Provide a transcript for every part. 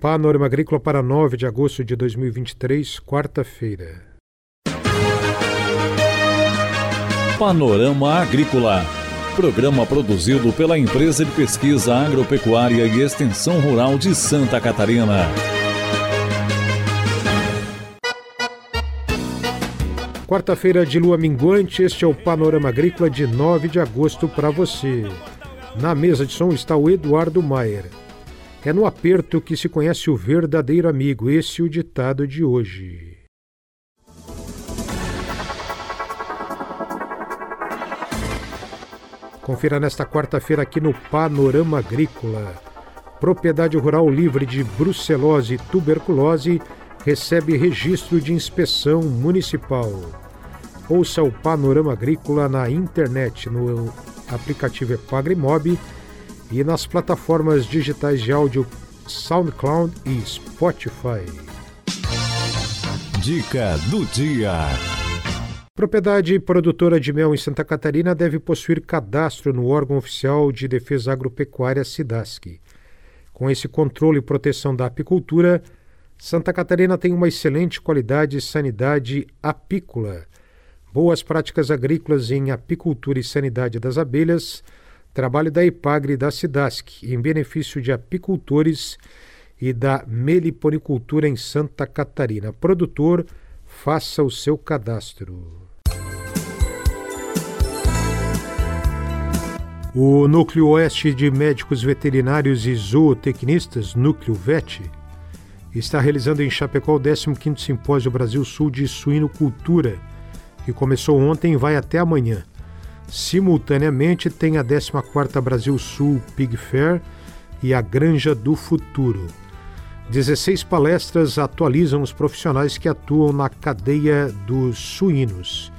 Panorama Agrícola para 9 de agosto de 2023, quarta-feira. Panorama Agrícola. Programa produzido pela Empresa de Pesquisa Agropecuária e Extensão Rural de Santa Catarina. Quarta-feira de lua minguante, este é o Panorama Agrícola de 9 de agosto para você. Na mesa de som está o Eduardo Maier. É no aperto que se conhece o verdadeiro amigo, esse é o ditado de hoje. Confira nesta quarta-feira aqui no Panorama Agrícola. Propriedade rural livre de brucelose e tuberculose recebe registro de inspeção municipal. Ouça o Panorama Agrícola na internet, no aplicativo Epagrimob e nas plataformas digitais de áudio SoundCloud e Spotify. Dica do dia. Propriedade produtora de mel em Santa Catarina deve possuir cadastro no órgão oficial de defesa agropecuária SIDASC. Com esse controle e proteção da apicultura, Santa Catarina tem uma excelente qualidade e sanidade apícola, boas práticas agrícolas em apicultura e sanidade das abelhas, trabalho da IPAGRE e da SIDASC em benefício de apicultores e da meliponicultura em Santa Catarina. Produtor, faça o seu cadastro. O Núcleo Oeste de Médicos Veterinários e Zootecnistas, Núcleo VET, está realizando em Chapecó o 15º Simpósio Brasil Sul de Suinocultura, que começou ontem e vai até amanhã. Simultaneamente tem a 14ª Brasil Sul Pig Fair e a Granja do Futuro. 16 palestras atualizam os profissionais que atuam na cadeia dos suínos.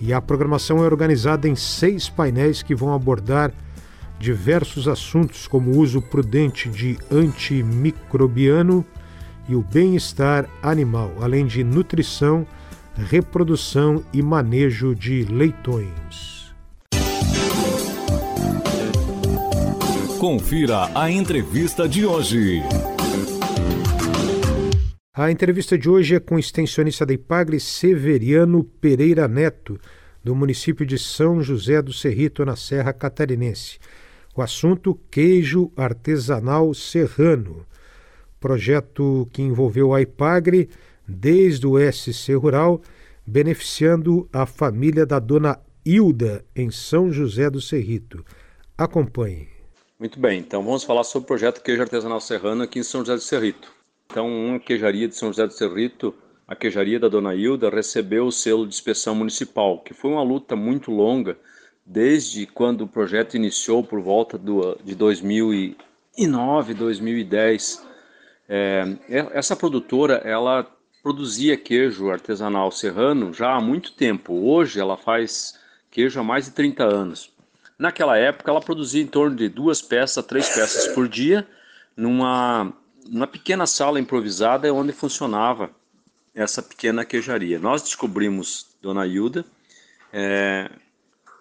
E a programação é organizada em seis painéis que vão abordar diversos assuntos como o uso prudente de antimicrobiano, e o bem-estar animal, além de nutrição, reprodução e manejo de leitões. Confira a entrevista de hoje. A entrevista de hoje é com o extensionista da Ipagre Severiano Pereira Neto, do município de São José do Cerrito, na Serra Catarinense. O assunto: queijo artesanal serrano projeto que envolveu a IPAGRE desde o SC Rural, beneficiando a família da dona Hilda, em São José do Cerrito. Acompanhe. Muito bem, então vamos falar sobre o projeto Queijo Artesanal Serrano aqui em São José do Cerrito. Então, uma queijaria de São José do Cerrito, a queijaria da Dona Hilda, recebeu o selo de inspeção municipal, que foi uma luta muito longa, desde quando o projeto iniciou por volta do, de 2009, 2010. É, essa produtora, ela produzia queijo artesanal serrano já há muito tempo. Hoje ela faz queijo há mais de 30 anos. Naquela época ela produzia em torno de duas peças, três peças por dia, numa, numa pequena sala improvisada onde funcionava essa pequena queijaria. Nós descobrimos Dona Hilda, é,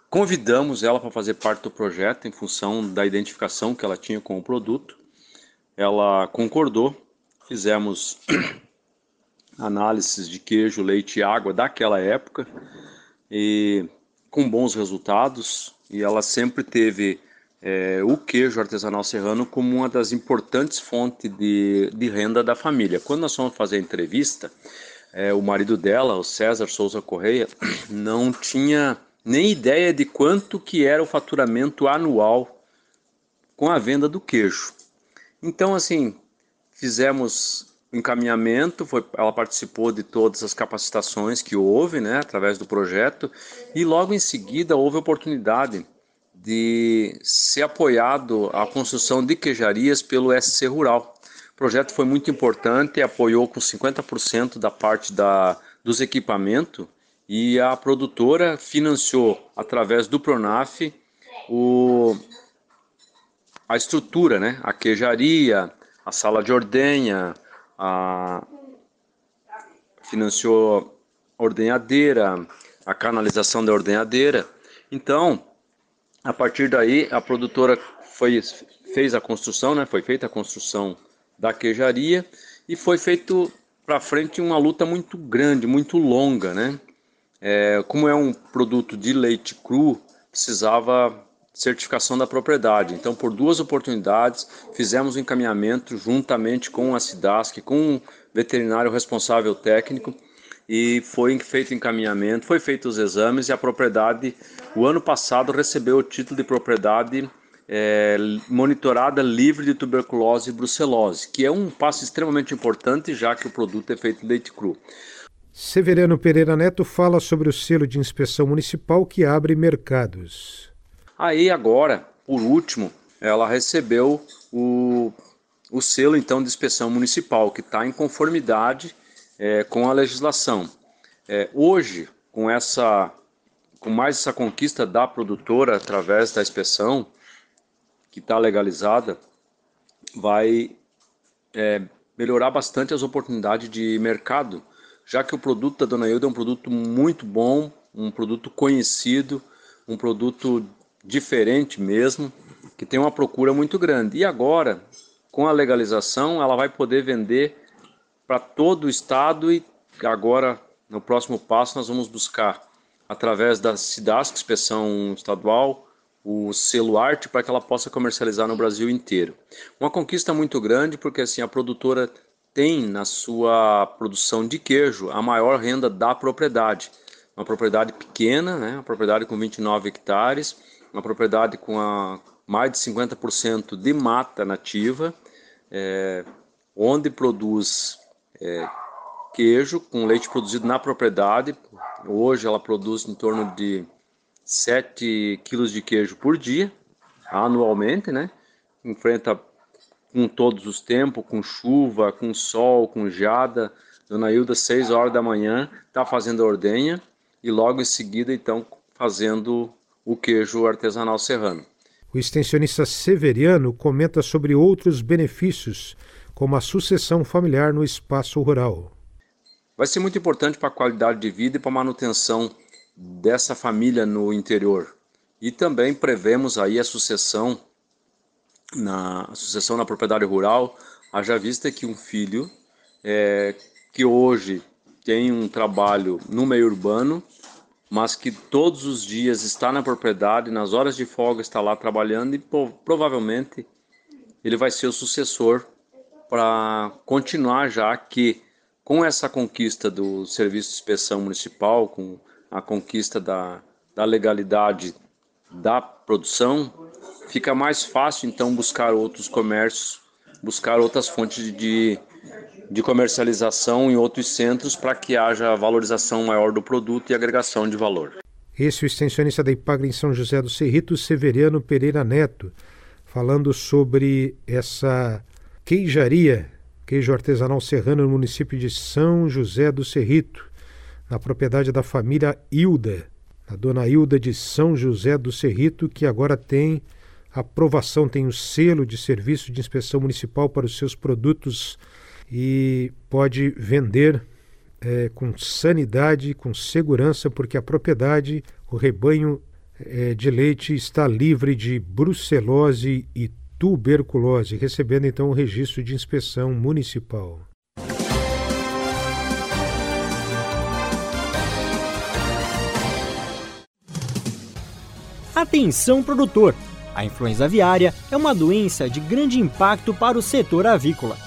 convidamos ela para fazer parte do projeto em função da identificação que ela tinha com o produto ela concordou, fizemos análises de queijo, leite e água daquela época e com bons resultados e ela sempre teve é, o queijo artesanal serrano como uma das importantes fontes de, de renda da família. Quando nós fomos fazer a entrevista, é, o marido dela, o César Souza Correia, não tinha nem ideia de quanto que era o faturamento anual com a venda do queijo. Então, assim, fizemos encaminhamento, foi, ela participou de todas as capacitações que houve, né, através do projeto, e logo em seguida houve a oportunidade de ser apoiado a construção de queijarias pelo SC Rural. O projeto foi muito importante, apoiou com 50% da parte da, dos equipamentos e a produtora financiou através do Pronaf o, a estrutura, né? A queijaria, a sala de ordenha, a financiou a ordenhadeira, a canalização da ordenhadeira. Então, a partir daí, a produtora foi, fez a construção, né? Foi feita a construção da queijaria e foi feito para frente uma luta muito grande, muito longa, né? É, como é um produto de leite cru, precisava certificação da propriedade. Então, por duas oportunidades, fizemos o um encaminhamento juntamente com a SIDASC, com o veterinário responsável técnico, e foi feito o encaminhamento, foi feito os exames e a propriedade, o ano passado, recebeu o título de propriedade é, monitorada livre de tuberculose e brucelose, que é um passo extremamente importante, já que o produto é feito de leite cru. Severiano Pereira Neto fala sobre o selo de inspeção municipal que abre mercados. Aí agora, por último, ela recebeu o, o selo então de inspeção municipal, que está em conformidade é, com a legislação. É, hoje, com essa, com mais essa conquista da produtora através da inspeção, que está legalizada, vai é, melhorar bastante as oportunidades de mercado, já que o produto da Dona Hilda é um produto muito bom, um produto conhecido, um produto diferente mesmo, que tem uma procura muito grande. E agora, com a legalização, ela vai poder vender para todo o estado e agora, no próximo passo, nós vamos buscar, através da SIDASC, inspeção estadual, o selo arte para que ela possa comercializar no Brasil inteiro. Uma conquista muito grande porque assim a produtora tem na sua produção de queijo a maior renda da propriedade. Uma propriedade pequena, né? uma propriedade com 29 hectares, uma propriedade com a, mais de 50% de mata nativa, é, onde produz é, queijo com leite produzido na propriedade. Hoje ela produz em torno de 7 quilos de queijo por dia, anualmente, né? Enfrenta com todos os tempos, com chuva, com sol, com geada. Dona Hilda, 6 horas da manhã, está fazendo a ordenha e logo em seguida, então, fazendo o queijo artesanal serrano. O extensionista Severiano comenta sobre outros benefícios como a sucessão familiar no espaço rural. Vai ser muito importante para a qualidade de vida e para a manutenção dessa família no interior. E também prevemos aí a sucessão na a sucessão na propriedade rural, haja vista que um filho é, que hoje tem um trabalho no meio urbano, mas que todos os dias está na propriedade, nas horas de folga está lá trabalhando e provavelmente ele vai ser o sucessor para continuar, já que com essa conquista do Serviço de Inspeção Municipal, com a conquista da, da legalidade da produção, fica mais fácil então buscar outros comércios, buscar outras fontes de, de comercialização em outros centros para que haja valorização maior do produto e agregação de valor. Esse é o extensionista da Ipagre em São José do Cerrito, Severiano Pereira Neto, falando sobre essa queijaria, queijo artesanal serrano no município de São José do Cerrito, na propriedade da família Hilda, a dona Hilda de São José do Cerrito, que agora tem aprovação, tem o selo de serviço de inspeção municipal para os seus produtos e pode vender é, com sanidade, com segurança, porque a propriedade, o rebanho é, de leite está livre de brucelose e tuberculose, recebendo então o registro de inspeção municipal. Atenção produtor! A influenza aviária é uma doença de grande impacto para o setor avícola.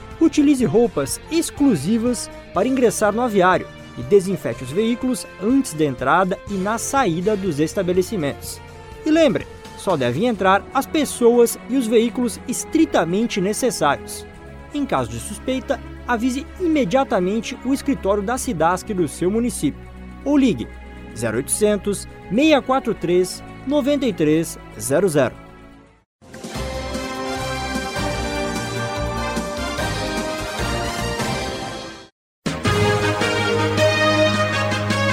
Utilize roupas exclusivas para ingressar no aviário e desinfete os veículos antes da entrada e na saída dos estabelecimentos. E lembre, só devem entrar as pessoas e os veículos estritamente necessários. Em caso de suspeita, avise imediatamente o escritório da SIDASC do seu município ou ligue 0800 643 9300.